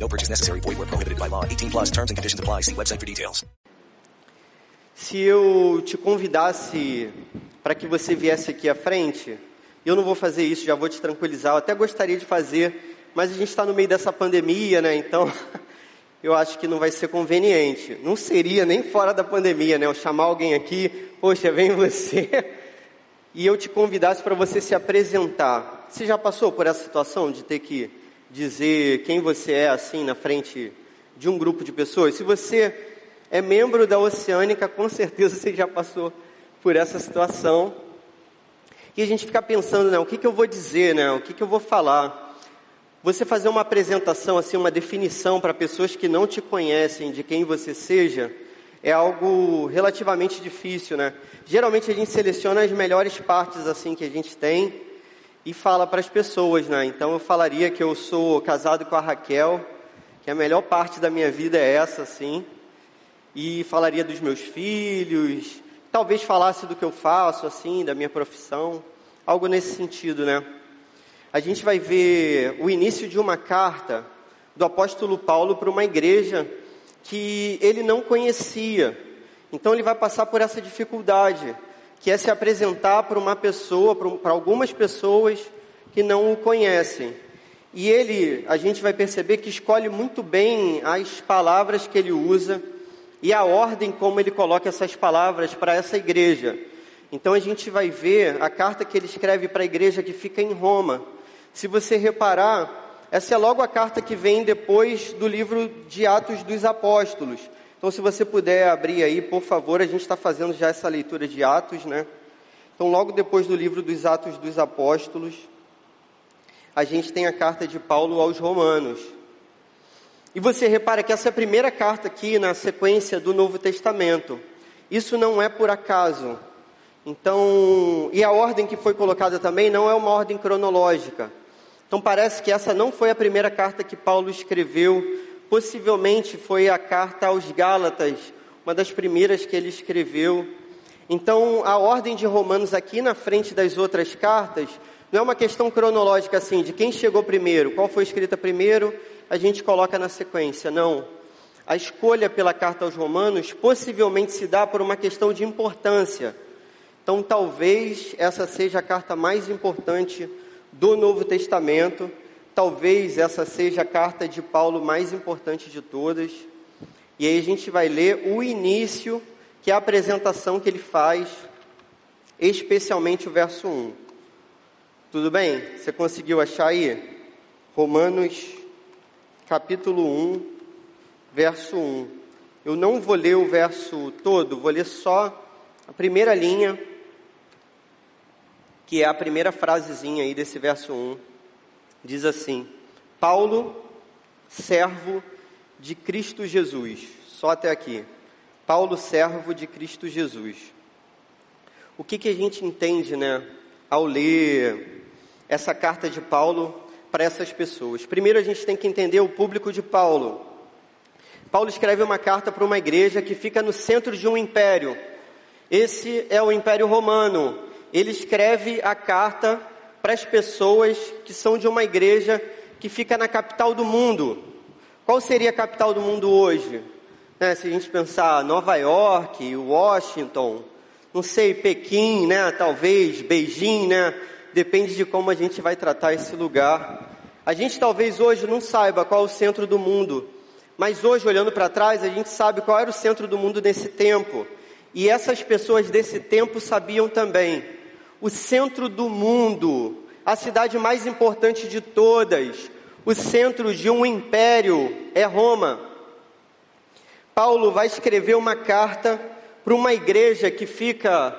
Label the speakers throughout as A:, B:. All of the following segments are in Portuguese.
A: No purchase necessary. Void where prohibited by law. 18 plus terms and conditions apply. See website for details.
B: Se eu te convidasse para que você viesse aqui à frente, eu não vou fazer isso, já vou te tranquilizar. Eu até gostaria de fazer, mas a gente está no meio dessa pandemia, né? Então, eu acho que não vai ser conveniente. Não seria nem fora da pandemia, né? Eu chamar alguém aqui, poxa, vem você, e eu te convidasse para você se apresentar. Você já passou por essa situação de ter que dizer quem você é assim na frente de um grupo de pessoas? Se você é membro da Oceânica, com certeza você já passou por essa situação. E a gente fica pensando, né, o que, que eu vou dizer, né, o que, que eu vou falar. Você fazer uma apresentação, assim, uma definição para pessoas que não te conhecem de quem você seja, é algo relativamente difícil, né? Geralmente a gente seleciona as melhores partes, assim, que a gente tem e fala para as pessoas, né? Então eu falaria que eu sou casado com a Raquel, que a melhor parte da minha vida é essa, assim. E falaria dos meus filhos, talvez falasse do que eu faço, assim, da minha profissão, algo nesse sentido, né? A gente vai ver o início de uma carta do apóstolo Paulo para uma igreja que ele não conhecia. Então ele vai passar por essa dificuldade, que é se apresentar para uma pessoa, para algumas pessoas que não o conhecem. E ele, a gente vai perceber que escolhe muito bem as palavras que ele usa e a ordem como ele coloca essas palavras para essa igreja. Então a gente vai ver a carta que ele escreve para a igreja que fica em Roma. Se você reparar, essa é logo a carta que vem depois do livro de Atos dos Apóstolos. Então, se você puder abrir aí, por favor, a gente está fazendo já essa leitura de Atos, né? Então, logo depois do livro dos Atos dos Apóstolos, a gente tem a carta de Paulo aos Romanos. E você repara que essa é primeira carta aqui na sequência do Novo Testamento. Isso não é por acaso. Então, e a ordem que foi colocada também não é uma ordem cronológica. Então parece que essa não foi a primeira carta que Paulo escreveu, possivelmente foi a carta aos Gálatas, uma das primeiras que ele escreveu. Então a ordem de Romanos aqui na frente das outras cartas não é uma questão cronológica assim, de quem chegou primeiro, qual foi escrita primeiro, a gente coloca na sequência. Não. A escolha pela carta aos Romanos possivelmente se dá por uma questão de importância. Então talvez essa seja a carta mais importante do Novo Testamento. Talvez essa seja a carta de Paulo mais importante de todas. E aí a gente vai ler o início, que é a apresentação que ele faz, especialmente o verso 1. Tudo bem? Você conseguiu achar aí? Romanos, capítulo 1, verso 1. Eu não vou ler o verso todo, vou ler só a primeira linha que é a primeira frasezinha aí desse verso 1, diz assim: Paulo, servo de Cristo Jesus. Só até aqui. Paulo, servo de Cristo Jesus. O que, que a gente entende, né, ao ler essa carta de Paulo para essas pessoas? Primeiro, a gente tem que entender o público de Paulo. Paulo escreve uma carta para uma igreja que fica no centro de um império. Esse é o Império Romano, ele escreve a carta para as pessoas que são de uma igreja que fica na capital do mundo. Qual seria a capital do mundo hoje? Né, se a gente pensar Nova York, Washington, não sei, Pequim, né? Talvez Beijing, né? Depende de como a gente vai tratar esse lugar. A gente talvez hoje não saiba qual é o centro do mundo, mas hoje olhando para trás a gente sabe qual era o centro do mundo nesse tempo. E essas pessoas desse tempo sabiam também o centro do mundo, a cidade mais importante de todas, o centro de um império é Roma. Paulo vai escrever uma carta para uma igreja que fica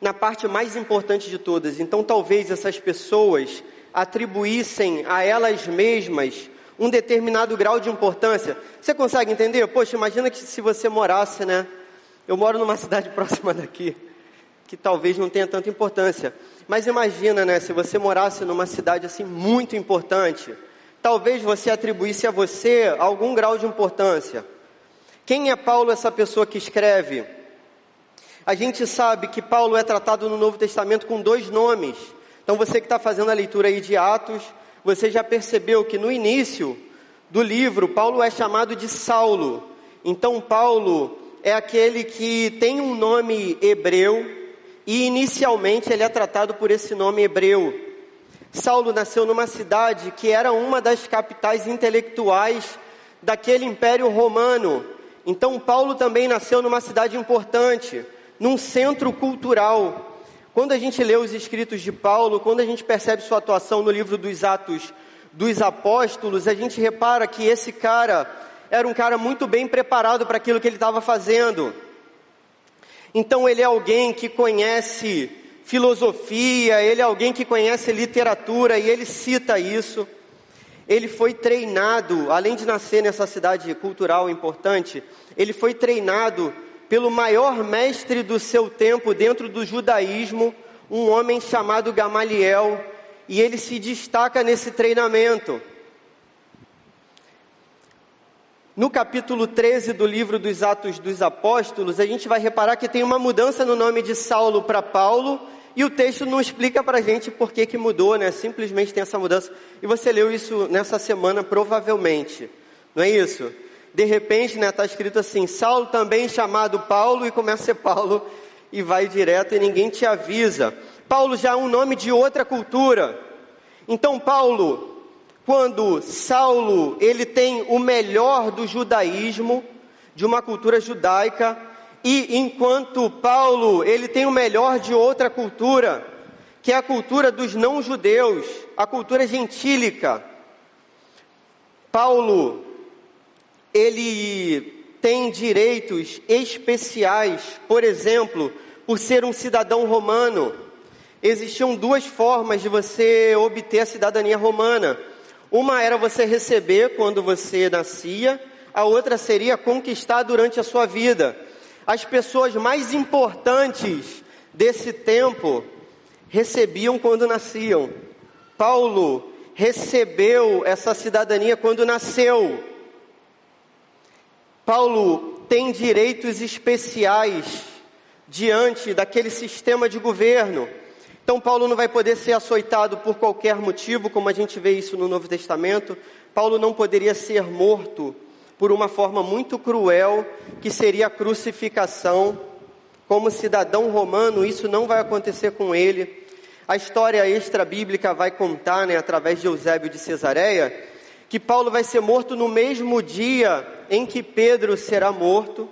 B: na parte mais importante de todas. Então, talvez essas pessoas atribuíssem a elas mesmas um determinado grau de importância. Você consegue entender? Poxa, imagina que se você morasse, né? Eu moro numa cidade próxima daqui, que talvez não tenha tanta importância. Mas imagina, né, se você morasse numa cidade assim muito importante, talvez você atribuísse a você algum grau de importância. Quem é Paulo, essa pessoa que escreve? A gente sabe que Paulo é tratado no Novo Testamento com dois nomes. Então você que está fazendo a leitura aí de Atos, você já percebeu que no início do livro, Paulo é chamado de Saulo. Então Paulo é aquele que tem um nome hebreu e inicialmente ele é tratado por esse nome hebreu. Saulo nasceu numa cidade que era uma das capitais intelectuais daquele império romano. Então Paulo também nasceu numa cidade importante, num centro cultural. Quando a gente lê os escritos de Paulo, quando a gente percebe sua atuação no livro dos Atos dos Apóstolos, a gente repara que esse cara era um cara muito bem preparado para aquilo que ele estava fazendo. Então ele é alguém que conhece filosofia, ele é alguém que conhece literatura e ele cita isso. Ele foi treinado, além de nascer nessa cidade cultural importante, ele foi treinado pelo maior mestre do seu tempo dentro do judaísmo, um homem chamado Gamaliel, e ele se destaca nesse treinamento. No capítulo 13 do livro dos Atos dos Apóstolos, a gente vai reparar que tem uma mudança no nome de Saulo para Paulo, e o texto não explica para a gente por que, que mudou, né? Simplesmente tem essa mudança. E você leu isso nessa semana, provavelmente. Não é isso? De repente, né, está escrito assim, Saulo também chamado Paulo, e começa a ser Paulo, e vai direto e ninguém te avisa. Paulo já é um nome de outra cultura. Então, Paulo quando Saulo, ele tem o melhor do judaísmo, de uma cultura judaica, e enquanto Paulo, ele tem o melhor de outra cultura, que é a cultura dos não-judeus, a cultura gentílica. Paulo, ele tem direitos especiais, por exemplo, por ser um cidadão romano. Existiam duas formas de você obter a cidadania romana. Uma era você receber quando você nascia, a outra seria conquistar durante a sua vida. As pessoas mais importantes desse tempo recebiam quando nasciam. Paulo recebeu essa cidadania quando nasceu. Paulo tem direitos especiais diante daquele sistema de governo. Então, Paulo não vai poder ser açoitado por qualquer motivo, como a gente vê isso no Novo Testamento. Paulo não poderia ser morto por uma forma muito cruel, que seria a crucificação. Como cidadão romano, isso não vai acontecer com ele. A história extra-bíblica vai contar, né, através de Eusébio de Cesareia, que Paulo vai ser morto no mesmo dia em que Pedro será morto.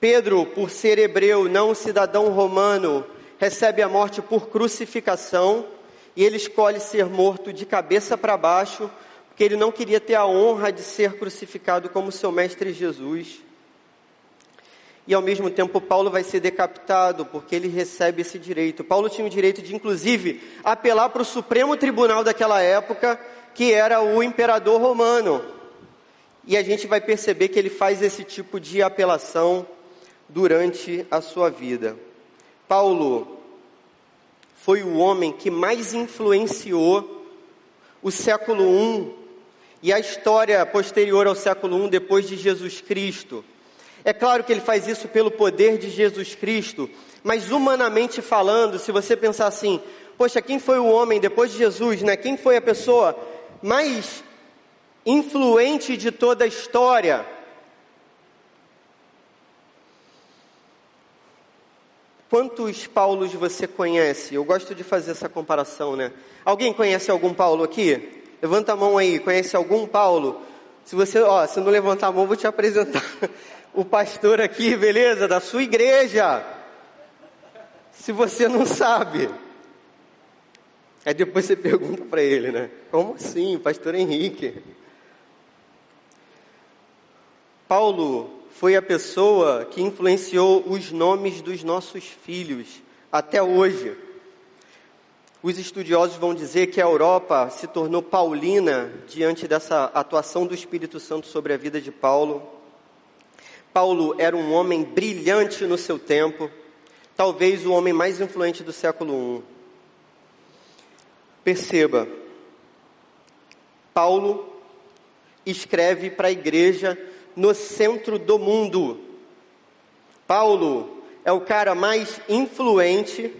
B: Pedro, por ser hebreu, não cidadão romano, recebe a morte por crucificação e ele escolhe ser morto de cabeça para baixo, porque ele não queria ter a honra de ser crucificado como seu mestre Jesus. E ao mesmo tempo, Paulo vai ser decapitado, porque ele recebe esse direito. Paulo tinha o direito de, inclusive, apelar para o Supremo Tribunal daquela época, que era o imperador romano. E a gente vai perceber que ele faz esse tipo de apelação durante a sua vida. Paulo foi o homem que mais influenciou o século I e a história posterior ao século I depois de Jesus Cristo. É claro que ele faz isso pelo poder de Jesus Cristo, mas humanamente falando, se você pensar assim, poxa, quem foi o homem depois de Jesus, né? Quem foi a pessoa mais influente de toda a história? Quantos Paulos você conhece? Eu gosto de fazer essa comparação, né? Alguém conhece algum Paulo aqui? Levanta a mão aí, conhece algum Paulo? Se você, ó, se não levantar a mão, vou te apresentar o pastor aqui, beleza? Da sua igreja. Se você não sabe. Aí depois você pergunta para ele, né? Como assim, pastor Henrique? Paulo foi a pessoa que influenciou os nomes dos nossos filhos até hoje. Os estudiosos vão dizer que a Europa se tornou paulina diante dessa atuação do Espírito Santo sobre a vida de Paulo. Paulo era um homem brilhante no seu tempo, talvez o homem mais influente do século I. Perceba, Paulo escreve para a igreja no centro do mundo. Paulo é o cara mais influente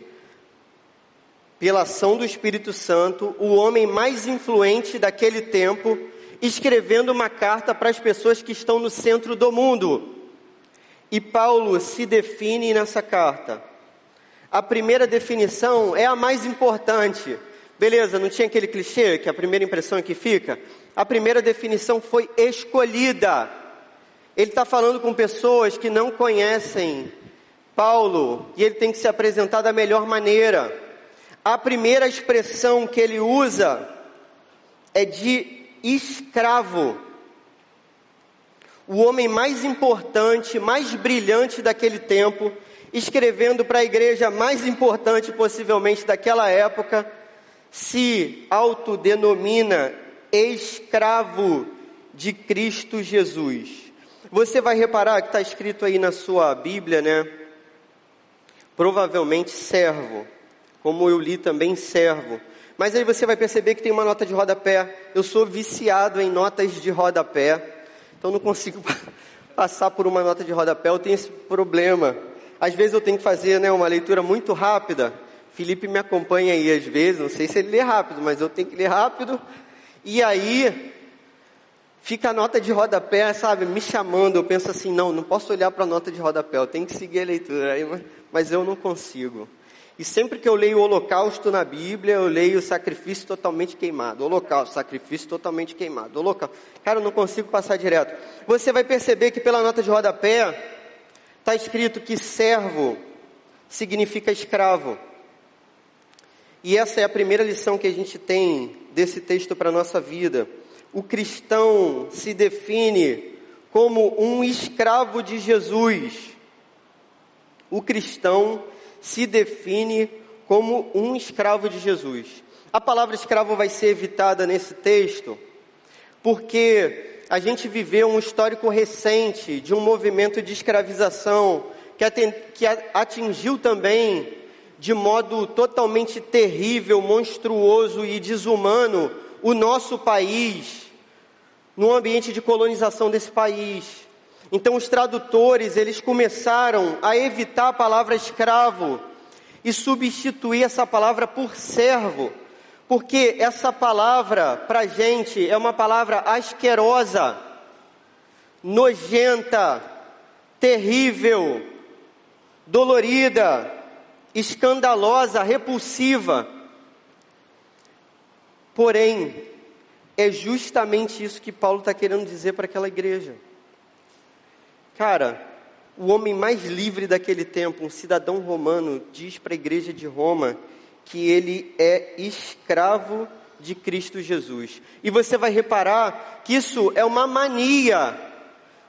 B: pela ação do Espírito Santo, o homem mais influente daquele tempo, escrevendo uma carta para as pessoas que estão no centro do mundo. E Paulo se define nessa carta. A primeira definição é a mais importante. Beleza, não tinha aquele clichê que a primeira impressão é que fica? A primeira definição foi escolhida. Ele está falando com pessoas que não conhecem Paulo e ele tem que se apresentar da melhor maneira. A primeira expressão que ele usa é de escravo. O homem mais importante, mais brilhante daquele tempo, escrevendo para a igreja mais importante possivelmente daquela época, se autodenomina escravo de Cristo Jesus. Você vai reparar que está escrito aí na sua Bíblia, né? Provavelmente servo, como eu li também servo. Mas aí você vai perceber que tem uma nota de rodapé. Eu sou viciado em notas de rodapé, então não consigo passar por uma nota de rodapé. Eu tenho esse problema. Às vezes eu tenho que fazer né, uma leitura muito rápida Felipe me acompanha aí às vezes, não sei se ele lê rápido, mas eu tenho que ler rápido. E aí, fica a nota de rodapé, sabe, me chamando. Eu penso assim: não, não posso olhar para a nota de rodapé, eu tenho que seguir a leitura. Mas eu não consigo. E sempre que eu leio o holocausto na Bíblia, eu leio o sacrifício totalmente queimado. Holocausto, sacrifício totalmente queimado. Holocausto. Cara, eu não consigo passar direto. Você vai perceber que pela nota de rodapé, está escrito que servo significa escravo. E essa é a primeira lição que a gente tem desse texto para a nossa vida. O cristão se define como um escravo de Jesus. O cristão se define como um escravo de Jesus. A palavra escravo vai ser evitada nesse texto, porque a gente viveu um histórico recente de um movimento de escravização que atingiu também de modo totalmente terrível, monstruoso e desumano o nosso país, no ambiente de colonização desse país. Então os tradutores, eles começaram a evitar a palavra escravo e substituir essa palavra por servo, porque essa palavra para gente é uma palavra asquerosa, nojenta, terrível, dolorida, escandalosa, repulsiva. Porém, é justamente isso que Paulo está querendo dizer para aquela igreja. Cara, o homem mais livre daquele tempo, um cidadão romano, diz para a igreja de Roma que ele é escravo de Cristo Jesus. E você vai reparar que isso é uma mania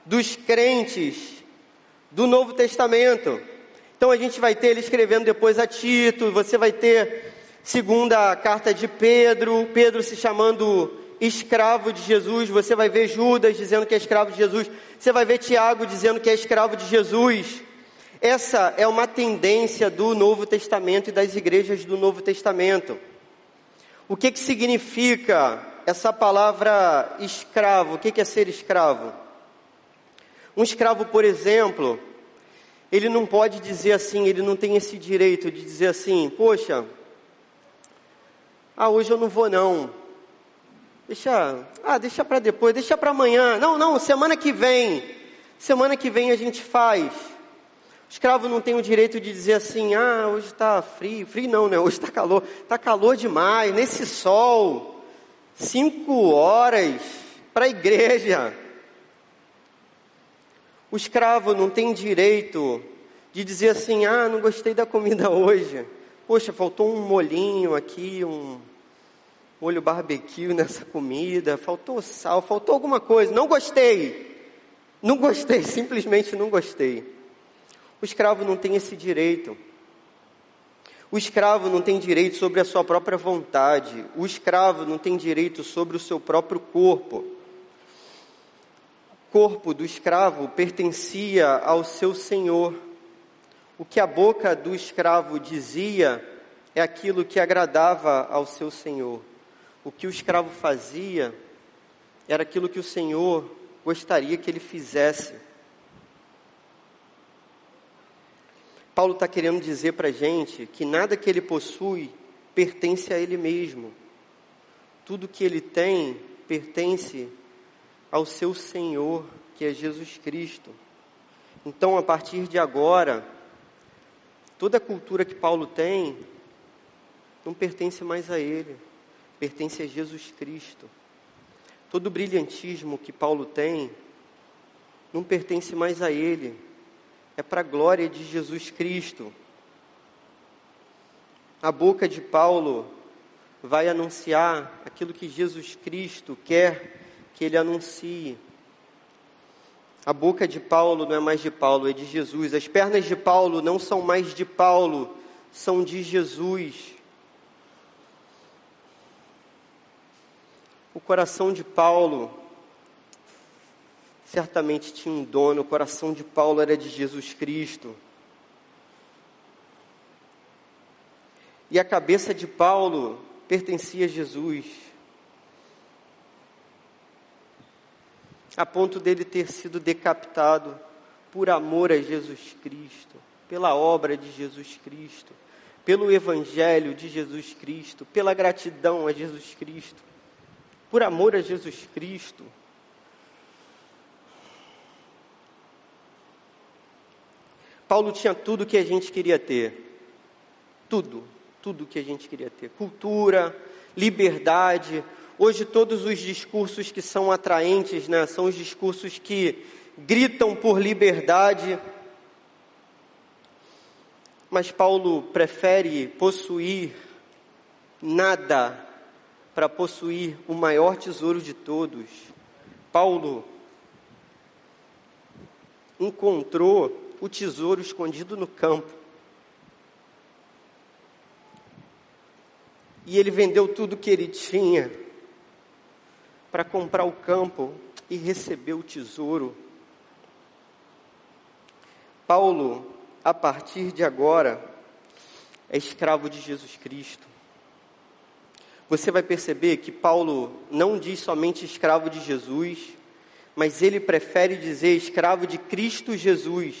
B: dos crentes do Novo Testamento. Então a gente vai ter ele escrevendo depois a Tito, você vai ter segunda carta de Pedro, Pedro se chamando escravo de Jesus, você vai ver Judas dizendo que é escravo de Jesus, você vai ver Tiago dizendo que é escravo de Jesus. Essa é uma tendência do Novo Testamento e das igrejas do Novo Testamento. O que, que significa essa palavra escravo? O que, que é ser escravo? Um escravo, por exemplo, ele não pode dizer assim, ele não tem esse direito de dizer assim, poxa, ah, hoje eu não vou não. Deixa, ah, deixa para depois, deixa para amanhã. Não, não, semana que vem. Semana que vem a gente faz. O escravo não tem o direito de dizer assim, ah, hoje está frio. Frio não, né? Hoje está calor. Está calor demais, nesse sol. Cinco horas para a igreja. O escravo não tem direito de dizer assim: ah, não gostei da comida hoje. Poxa, faltou um molinho aqui, um molho barbecue nessa comida, faltou sal, faltou alguma coisa. Não gostei. Não gostei, simplesmente não gostei. O escravo não tem esse direito. O escravo não tem direito sobre a sua própria vontade. O escravo não tem direito sobre o seu próprio corpo. O corpo do escravo pertencia ao seu senhor. O que a boca do escravo dizia é aquilo que agradava ao seu senhor. O que o escravo fazia era aquilo que o senhor gostaria que ele fizesse. Paulo está querendo dizer para a gente que nada que ele possui pertence a ele mesmo. Tudo que ele tem pertence ao seu Senhor, que é Jesus Cristo. Então, a partir de agora, toda a cultura que Paulo tem não pertence mais a ele, pertence a Jesus Cristo. Todo o brilhantismo que Paulo tem não pertence mais a ele, é para a glória de Jesus Cristo. A boca de Paulo vai anunciar aquilo que Jesus Cristo quer que ele anuncie. A boca de Paulo não é mais de Paulo, é de Jesus. As pernas de Paulo não são mais de Paulo, são de Jesus. O coração de Paulo certamente tinha um dono, o coração de Paulo era de Jesus Cristo. E a cabeça de Paulo pertencia a Jesus. A ponto dele ter sido decapitado por amor a Jesus Cristo, pela obra de Jesus Cristo, pelo Evangelho de Jesus Cristo, pela gratidão a Jesus Cristo, por amor a Jesus Cristo. Paulo tinha tudo que a gente queria ter. Tudo, tudo que a gente queria ter. Cultura, liberdade. Hoje todos os discursos que são atraentes, né, são os discursos que gritam por liberdade. Mas Paulo prefere possuir nada para possuir o maior tesouro de todos. Paulo encontrou o tesouro escondido no campo. E ele vendeu tudo que ele tinha para comprar o campo e receber o tesouro. Paulo, a partir de agora, é escravo de Jesus Cristo. Você vai perceber que Paulo não diz somente escravo de Jesus, mas ele prefere dizer escravo de Cristo Jesus,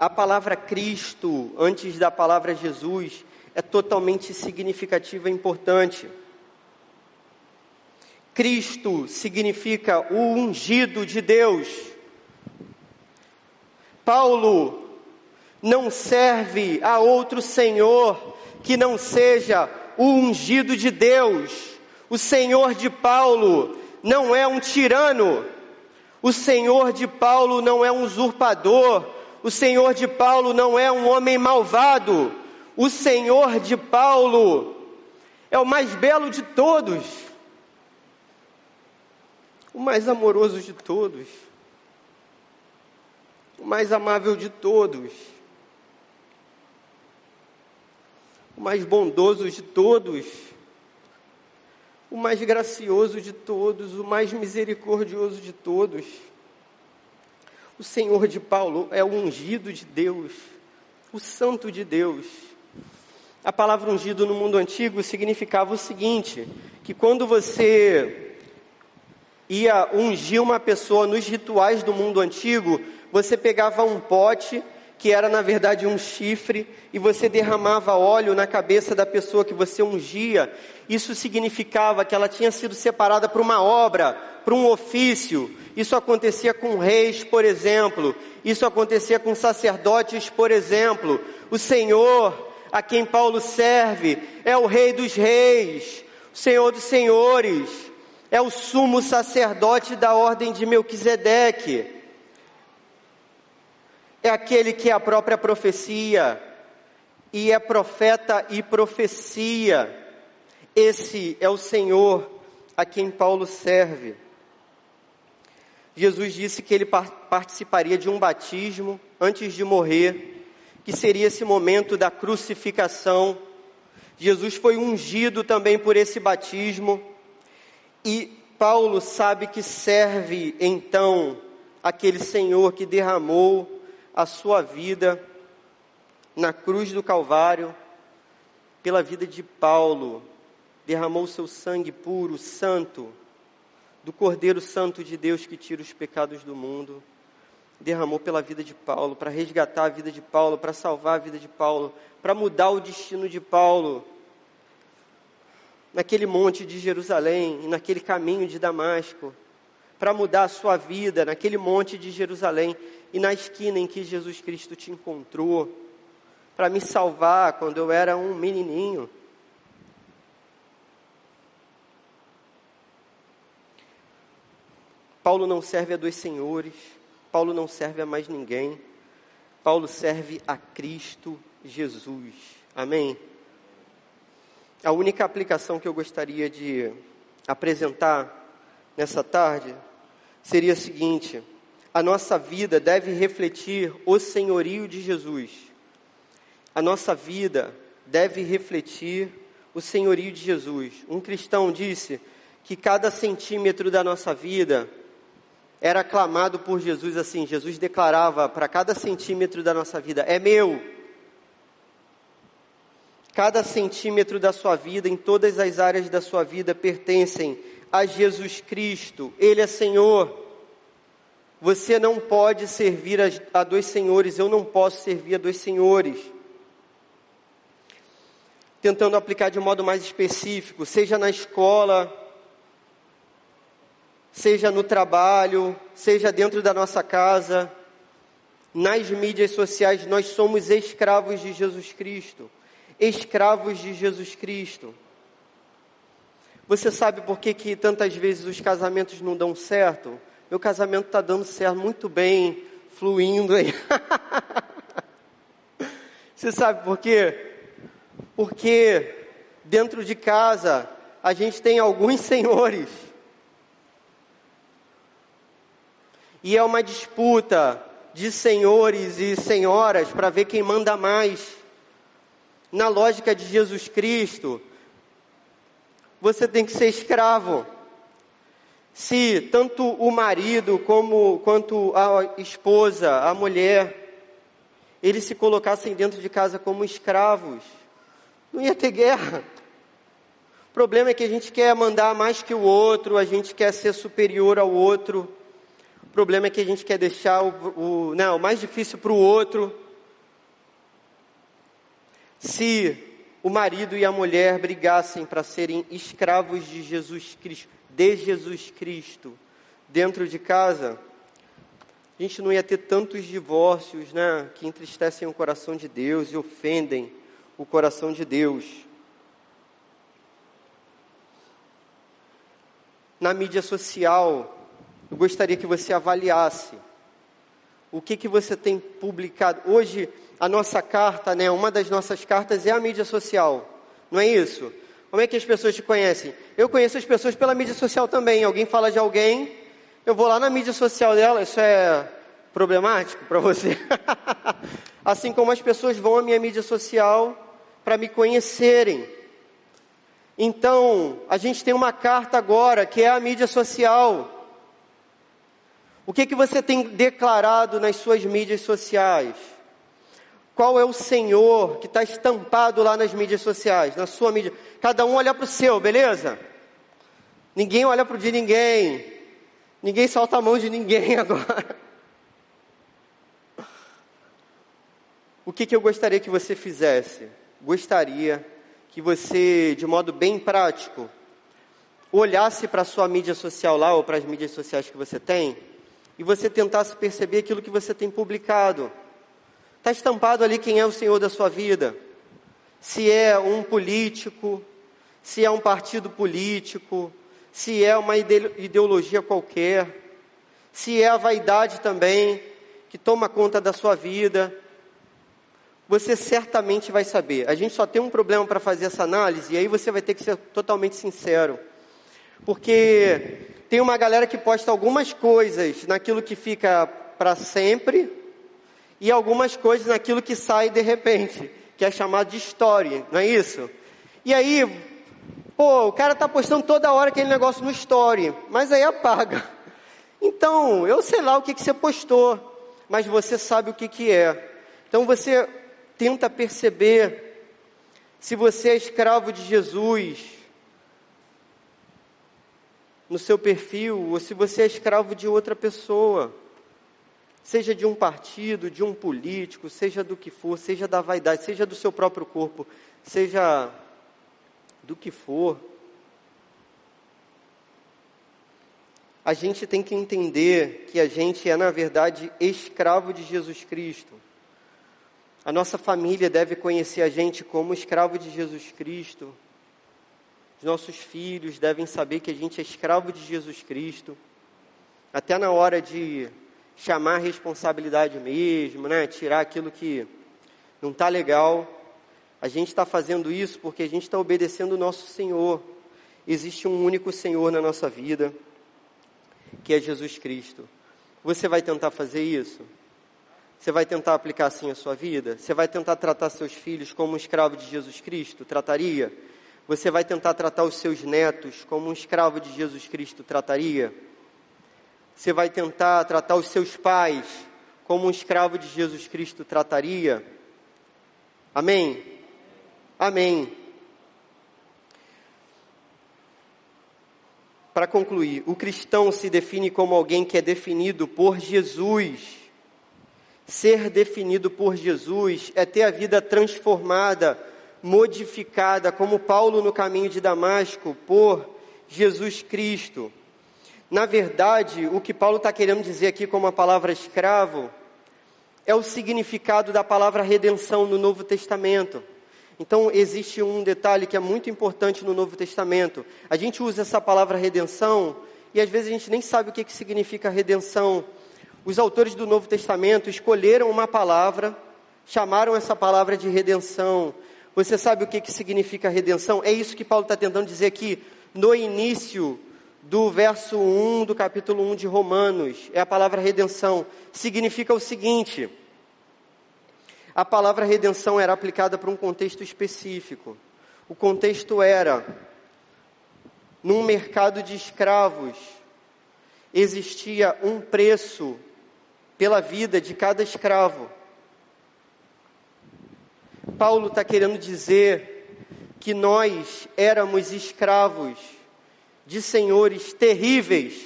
B: a palavra Cristo, antes da palavra Jesus, é totalmente significativa e importante. Cristo significa o ungido de Deus. Paulo não serve a outro Senhor que não seja o ungido de Deus. O Senhor de Paulo não é um tirano. O Senhor de Paulo não é um usurpador o Senhor de Paulo não é um homem malvado. O Senhor de Paulo é o mais belo de todos, o mais amoroso de todos, o mais amável de todos, o mais bondoso de todos, o mais gracioso de todos, o mais misericordioso de todos. O Senhor de Paulo é o ungido de Deus, o santo de Deus. A palavra ungido no mundo antigo significava o seguinte: que quando você ia ungir uma pessoa nos rituais do mundo antigo, você pegava um pote que era na verdade um chifre, e você derramava óleo na cabeça da pessoa que você ungia. Isso significava que ela tinha sido separada para uma obra, para um ofício. Isso acontecia com reis, por exemplo. Isso acontecia com sacerdotes, por exemplo. O Senhor, a quem Paulo serve, é o Rei dos Reis, o Senhor dos Senhores, é o sumo sacerdote da ordem de Melquisedeque é aquele que é a própria profecia, e é profeta e profecia. Esse é o Senhor a quem Paulo serve. Jesus disse que ele participaria de um batismo antes de morrer, que seria esse momento da crucificação, Jesus foi ungido também por esse batismo. E Paulo sabe que serve então aquele Senhor que derramou a sua vida na cruz do Calvário pela vida de Paulo, derramou o seu sangue puro, santo, do Cordeiro Santo de Deus que tira os pecados do mundo. Derramou pela vida de Paulo, para resgatar a vida de Paulo, para salvar a vida de Paulo, para mudar o destino de Paulo. Naquele monte de Jerusalém, naquele caminho de Damasco, para mudar a sua vida, naquele monte de Jerusalém e na esquina em que Jesus Cristo te encontrou para me salvar quando eu era um menininho. Paulo não serve a dois senhores, Paulo não serve a mais ninguém, Paulo serve a Cristo Jesus. Amém? A única aplicação que eu gostaria de apresentar nessa tarde seria a seguinte: a nossa vida deve refletir o senhorio de Jesus a nossa vida deve refletir o senhorio de Jesus. Um cristão disse que cada centímetro da nossa vida era aclamado por Jesus assim. Jesus declarava para cada centímetro da nossa vida: é meu. Cada centímetro da sua vida, em todas as áreas da sua vida, pertencem a Jesus Cristo. Ele é Senhor. Você não pode servir a, dois senhores, eu não posso servir a dois senhores tentando aplicar de um modo mais específico, seja na escola, seja no trabalho, seja dentro da nossa casa, nas mídias sociais, nós somos escravos de Jesus Cristo. Escravos de Jesus Cristo. Você sabe por que, que tantas vezes os casamentos não dão certo? Meu casamento está dando certo muito bem, fluindo aí. Você sabe por quê? porque dentro de casa a gente tem alguns senhores. E é uma disputa de senhores e senhoras para ver quem manda mais. Na lógica de Jesus Cristo, você tem que ser escravo. Se tanto o marido como quanto a esposa, a mulher, eles se colocassem dentro de casa como escravos, não ia ter guerra. O problema é que a gente quer mandar mais que o outro, a gente quer ser superior ao outro. O problema é que a gente quer deixar o, o, não, o mais difícil para o outro. Se o marido e a mulher brigassem para serem escravos de Jesus Cristo, de Jesus Cristo, dentro de casa, a gente não ia ter tantos divórcios, né, que entristecem o coração de Deus e ofendem o coração de Deus. Na mídia social, eu gostaria que você avaliasse o que, que você tem publicado. Hoje, a nossa carta, né, uma das nossas cartas é a mídia social, não é isso? Como é que as pessoas te conhecem? Eu conheço as pessoas pela mídia social também. Alguém fala de alguém, eu vou lá na mídia social dela, isso é problemático para você? assim como as pessoas vão à minha mídia social para me conhecerem. Então, a gente tem uma carta agora, que é a mídia social. O que, que você tem declarado nas suas mídias sociais? Qual é o Senhor que está estampado lá nas mídias sociais, na sua mídia? Cada um olha para o seu, beleza? Ninguém olha para o de ninguém. Ninguém solta a mão de ninguém agora. O que, que eu gostaria que você fizesse? gostaria que você, de modo bem prático, olhasse para a sua mídia social lá ou para as mídias sociais que você tem e você tentasse perceber aquilo que você tem publicado. Está estampado ali quem é o Senhor da sua vida. Se é um político, se é um partido político, se é uma ideologia qualquer, se é a vaidade também que toma conta da sua vida, você certamente vai saber. A gente só tem um problema para fazer essa análise, e aí você vai ter que ser totalmente sincero. Porque tem uma galera que posta algumas coisas naquilo que fica para sempre, e algumas coisas naquilo que sai de repente, que é chamado de história, não é isso? E aí, pô, o cara tá postando toda hora aquele negócio no story, mas aí apaga. Então, eu sei lá o que, que você postou, mas você sabe o que, que é. Então você tenta perceber se você é escravo de Jesus no seu perfil, ou se você é escravo de outra pessoa seja de um partido, de um político, seja do que for, seja da vaidade, seja do seu próprio corpo, seja do que for. A gente tem que entender que a gente é, na verdade, escravo de Jesus Cristo. A nossa família deve conhecer a gente como escravo de Jesus Cristo. Os nossos filhos devem saber que a gente é escravo de Jesus Cristo. Até na hora de chamar responsabilidade mesmo, né? Tirar aquilo que não está legal. A gente está fazendo isso porque a gente está obedecendo o nosso Senhor. Existe um único Senhor na nossa vida, que é Jesus Cristo. Você vai tentar fazer isso? Você vai tentar aplicar assim a sua vida? Você vai tentar tratar seus filhos como um escravo de Jesus Cristo? Trataria? Você vai tentar tratar os seus netos como um escravo de Jesus Cristo? Trataria? Você vai tentar tratar os seus pais como um escravo de Jesus Cristo trataria? Amém? Amém. Para concluir, o cristão se define como alguém que é definido por Jesus. Ser definido por Jesus é ter a vida transformada, modificada, como Paulo no caminho de Damasco, por Jesus Cristo. Na verdade, o que Paulo está querendo dizer aqui com a palavra escravo é o significado da palavra redenção no Novo Testamento. Então, existe um detalhe que é muito importante no Novo Testamento. A gente usa essa palavra redenção e às vezes a gente nem sabe o que, que significa redenção. Os autores do Novo Testamento escolheram uma palavra, chamaram essa palavra de redenção. Você sabe o que, que significa redenção? É isso que Paulo está tentando dizer aqui no início do verso 1 do capítulo 1 de Romanos, é a palavra redenção, significa o seguinte: a palavra redenção era aplicada para um contexto específico. O contexto era num mercado de escravos existia um preço pela vida de cada escravo. Paulo está querendo dizer que nós éramos escravos de senhores terríveis.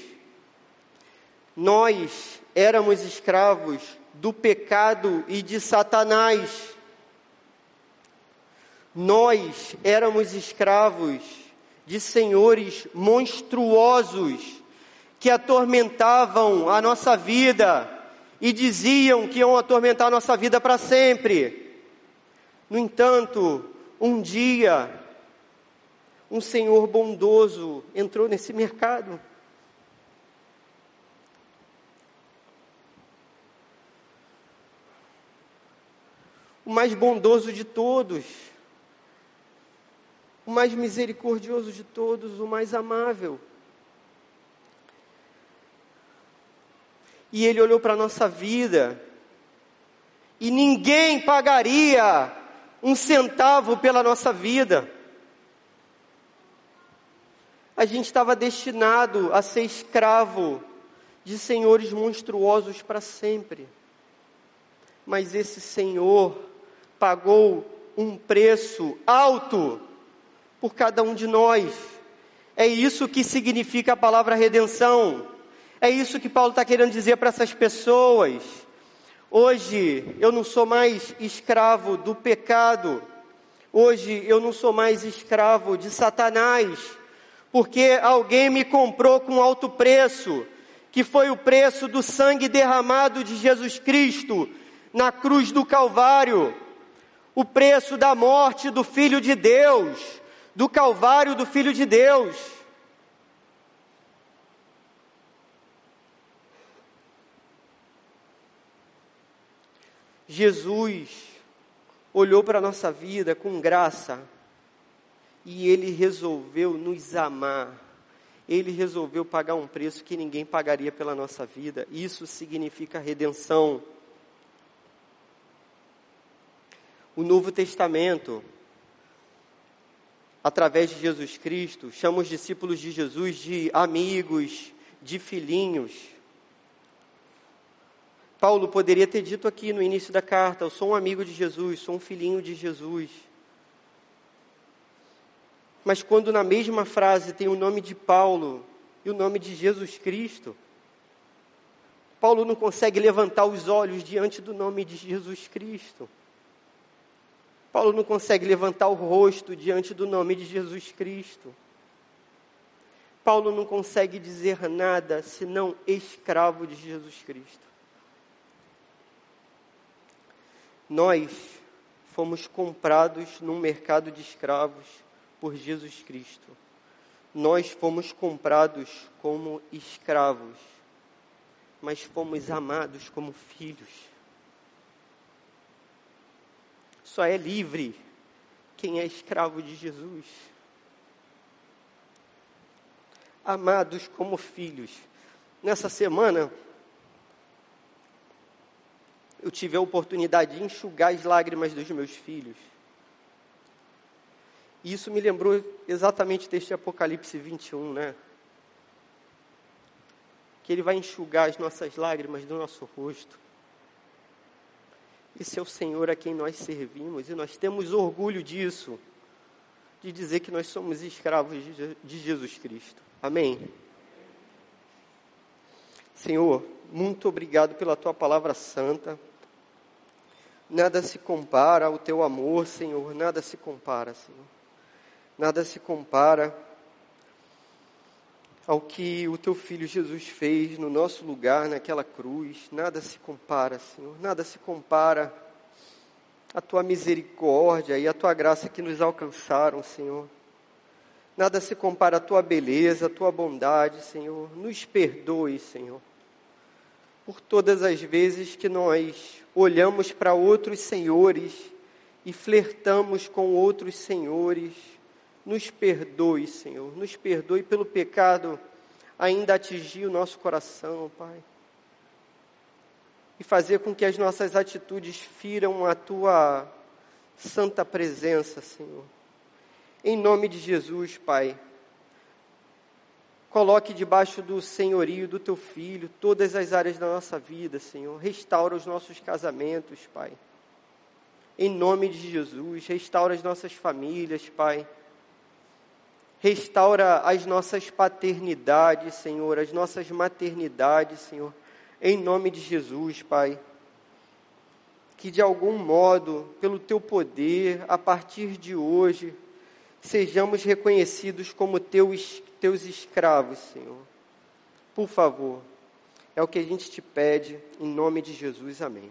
B: Nós éramos escravos do pecado e de Satanás. Nós éramos escravos de senhores monstruosos que atormentavam a nossa vida e diziam que iam atormentar a nossa vida para sempre. No entanto, um dia um senhor bondoso entrou nesse mercado. O mais bondoso de todos, o mais misericordioso de todos, o mais amável. E ele olhou para a nossa vida, e ninguém pagaria um centavo pela nossa vida a gente estava destinado a ser escravo de senhores monstruosos para sempre. Mas esse Senhor pagou um preço alto por cada um de nós. É isso que significa a palavra redenção. É isso que Paulo está querendo dizer para essas pessoas. Hoje eu não sou mais escravo do pecado. Hoje eu não sou mais escravo de Satanás porque alguém me comprou com alto preço, que foi o preço do sangue derramado de Jesus Cristo na cruz do Calvário, o preço da morte do Filho de Deus, do Calvário do Filho de Deus. Jesus olhou para a nossa vida com graça, e ele resolveu nos amar. Ele resolveu pagar um preço que ninguém pagaria pela nossa vida. Isso significa redenção. O Novo Testamento através de Jesus Cristo, chama os discípulos de Jesus de amigos, de filhinhos. Paulo poderia ter dito aqui no início da carta: Eu sou um amigo de Jesus, sou um filhinho de Jesus. Mas quando na mesma frase tem o nome de Paulo e o nome de Jesus Cristo, Paulo não consegue levantar os olhos diante do nome de Jesus Cristo. Paulo não consegue levantar o rosto diante do nome de Jesus Cristo. Paulo não consegue dizer nada senão escravo de Jesus Cristo. Nós fomos comprados num mercado de escravos por Jesus Cristo. Nós fomos comprados como escravos, mas fomos amados como filhos. Só é livre quem é escravo de Jesus. Amados como filhos. Nessa semana, eu tive a oportunidade de enxugar as lágrimas dos meus filhos. E isso me lembrou exatamente deste Apocalipse 21, né? Que ele vai enxugar as nossas lágrimas do nosso rosto. Esse é o Senhor a quem nós servimos e nós temos orgulho disso, de dizer que nós somos escravos de Jesus Cristo. Amém? Senhor, muito obrigado pela tua palavra santa. Nada se compara ao teu amor, Senhor, nada se compara, Senhor. Nada se compara ao que o teu filho Jesus fez no nosso lugar, naquela cruz. Nada se compara, Senhor. Nada se compara à tua misericórdia e à tua graça que nos alcançaram, Senhor. Nada se compara à tua beleza, à tua bondade, Senhor. Nos perdoe, Senhor por todas as vezes que nós olhamos para outros senhores e flertamos com outros senhores. Nos perdoe, Senhor, nos perdoe pelo pecado ainda atingir o nosso coração, Pai. E fazer com que as nossas atitudes firam a tua santa presença, Senhor. Em nome de Jesus, Pai. Coloque debaixo do senhorio do teu filho todas as áreas da nossa vida, Senhor. Restaura os nossos casamentos, Pai. Em nome de Jesus, restaura as nossas famílias, Pai. Restaura as nossas paternidades, Senhor, as nossas maternidades, Senhor. Em nome de Jesus, Pai. Que de algum modo, pelo teu poder, a partir de hoje, sejamos reconhecidos como teus teus escravos, Senhor. Por favor, é o que a gente te pede, em nome de Jesus. Amém.